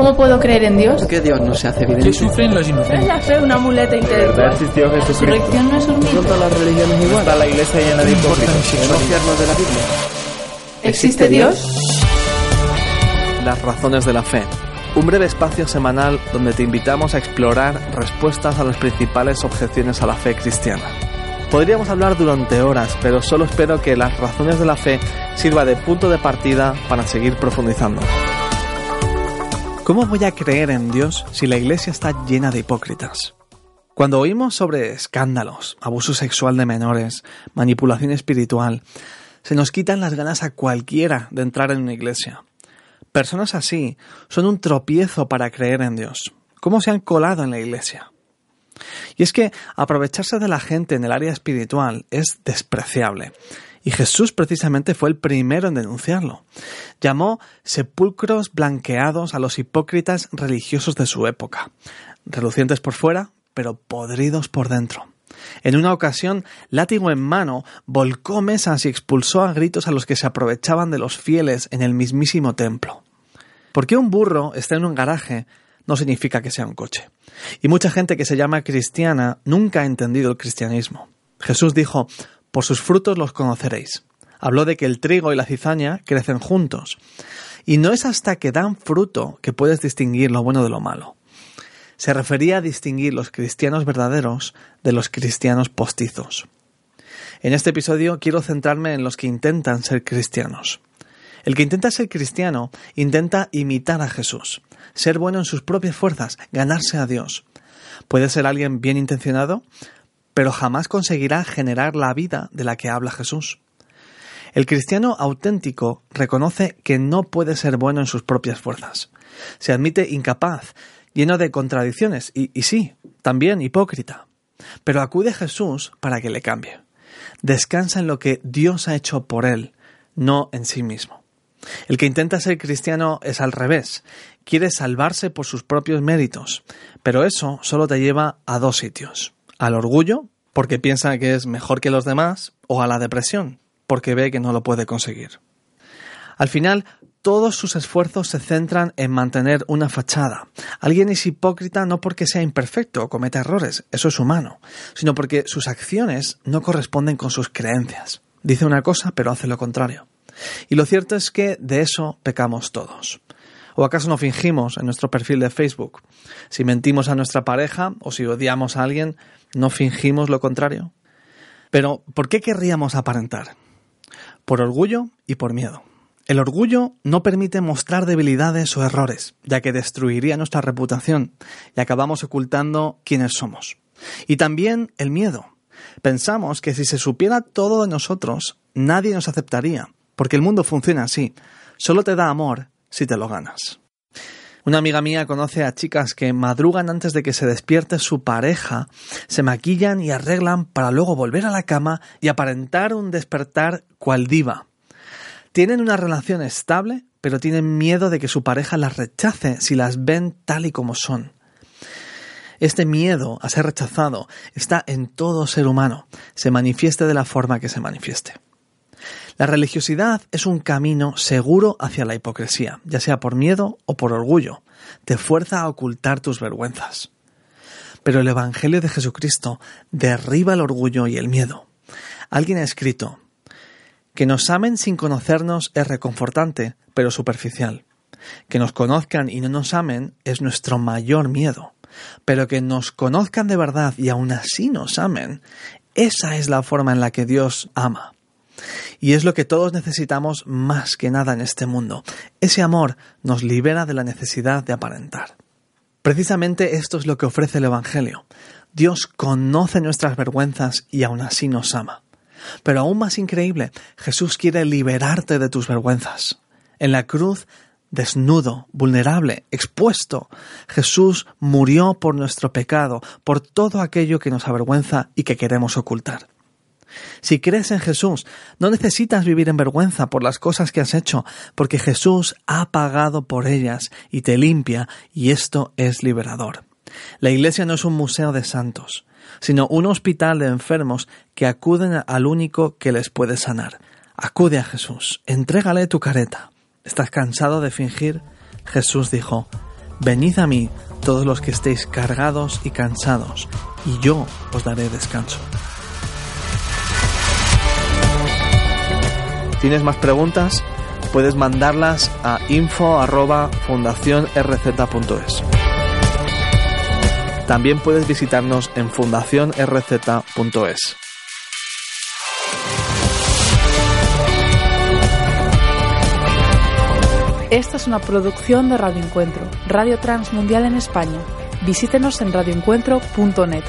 ¿Cómo puedo creer en Dios? ¿Por qué Dios no se hace evidente? ¿Qué sufren los ¿Es inocentes? la fe una muleta ¿De verdad intelectual? existió ¿La resurrección no es un ¿No mito? todas las religiones igual? Está la iglesia llena de hipócritas. ¿Podemos fiarnos de la Biblia? ¿Existe Dios? Las razones de la fe. Un breve espacio semanal donde te invitamos a explorar respuestas a las principales objeciones a la fe cristiana. Podríamos hablar durante horas, pero solo espero que las razones de la fe sirva de punto de partida para seguir profundizando. ¿Cómo voy a creer en Dios si la iglesia está llena de hipócritas? Cuando oímos sobre escándalos, abuso sexual de menores, manipulación espiritual, se nos quitan las ganas a cualquiera de entrar en una iglesia. Personas así son un tropiezo para creer en Dios. ¿Cómo se han colado en la iglesia? Y es que aprovecharse de la gente en el área espiritual es despreciable. Y Jesús precisamente fue el primero en denunciarlo. Llamó sepulcros blanqueados a los hipócritas religiosos de su época, relucientes por fuera, pero podridos por dentro. En una ocasión, látigo en mano, volcó mesas y expulsó a gritos a los que se aprovechaban de los fieles en el mismísimo templo. Porque un burro está en un garaje no significa que sea un coche. Y mucha gente que se llama cristiana nunca ha entendido el cristianismo. Jesús dijo, por sus frutos los conoceréis. Habló de que el trigo y la cizaña crecen juntos. Y no es hasta que dan fruto que puedes distinguir lo bueno de lo malo. Se refería a distinguir los cristianos verdaderos de los cristianos postizos. En este episodio quiero centrarme en los que intentan ser cristianos. El que intenta ser cristiano intenta imitar a Jesús, ser bueno en sus propias fuerzas, ganarse a Dios. Puede ser alguien bien intencionado, pero jamás conseguirá generar la vida de la que habla Jesús. El cristiano auténtico reconoce que no puede ser bueno en sus propias fuerzas. Se admite incapaz, lleno de contradicciones y, y sí, también hipócrita. Pero acude a Jesús para que le cambie. Descansa en lo que Dios ha hecho por él, no en sí mismo. El que intenta ser cristiano es al revés. Quiere salvarse por sus propios méritos. Pero eso solo te lleva a dos sitios. Al orgullo, porque piensa que es mejor que los demás, o a la depresión, porque ve que no lo puede conseguir. Al final, todos sus esfuerzos se centran en mantener una fachada. Alguien es hipócrita no porque sea imperfecto o cometa errores, eso es humano, sino porque sus acciones no corresponden con sus creencias. Dice una cosa pero hace lo contrario. Y lo cierto es que de eso pecamos todos. ¿O acaso no fingimos en nuestro perfil de Facebook? Si mentimos a nuestra pareja o si odiamos a alguien, ¿no fingimos lo contrario? Pero, ¿por qué querríamos aparentar? Por orgullo y por miedo. El orgullo no permite mostrar debilidades o errores, ya que destruiría nuestra reputación y acabamos ocultando quiénes somos. Y también el miedo. Pensamos que si se supiera todo de nosotros, nadie nos aceptaría, porque el mundo funciona así. Solo te da amor si te lo ganas. Una amiga mía conoce a chicas que madrugan antes de que se despierte su pareja, se maquillan y arreglan para luego volver a la cama y aparentar un despertar cual diva. Tienen una relación estable, pero tienen miedo de que su pareja las rechace si las ven tal y como son. Este miedo a ser rechazado está en todo ser humano, se manifieste de la forma que se manifieste. La religiosidad es un camino seguro hacia la hipocresía, ya sea por miedo o por orgullo. Te fuerza a ocultar tus vergüenzas. Pero el Evangelio de Jesucristo derriba el orgullo y el miedo. Alguien ha escrito, que nos amen sin conocernos es reconfortante, pero superficial. Que nos conozcan y no nos amen es nuestro mayor miedo. Pero que nos conozcan de verdad y aún así nos amen, esa es la forma en la que Dios ama. Y es lo que todos necesitamos más que nada en este mundo. Ese amor nos libera de la necesidad de aparentar. Precisamente esto es lo que ofrece el Evangelio. Dios conoce nuestras vergüenzas y aún así nos ama. Pero aún más increíble, Jesús quiere liberarte de tus vergüenzas. En la cruz, desnudo, vulnerable, expuesto, Jesús murió por nuestro pecado, por todo aquello que nos avergüenza y que queremos ocultar. Si crees en Jesús, no necesitas vivir en vergüenza por las cosas que has hecho, porque Jesús ha pagado por ellas y te limpia, y esto es liberador. La Iglesia no es un museo de santos, sino un hospital de enfermos que acuden al único que les puede sanar. Acude a Jesús, entrégale tu careta. ¿Estás cansado de fingir? Jesús dijo, Venid a mí todos los que estéis cargados y cansados, y yo os daré descanso. ¿Tienes más preguntas? Puedes mandarlas a info@fundacionrz.es. También puedes visitarnos en fundacionrz.es. Esta es una producción de Radio Encuentro, Radio Transmundial en España. Visítenos en radioencuentro.net.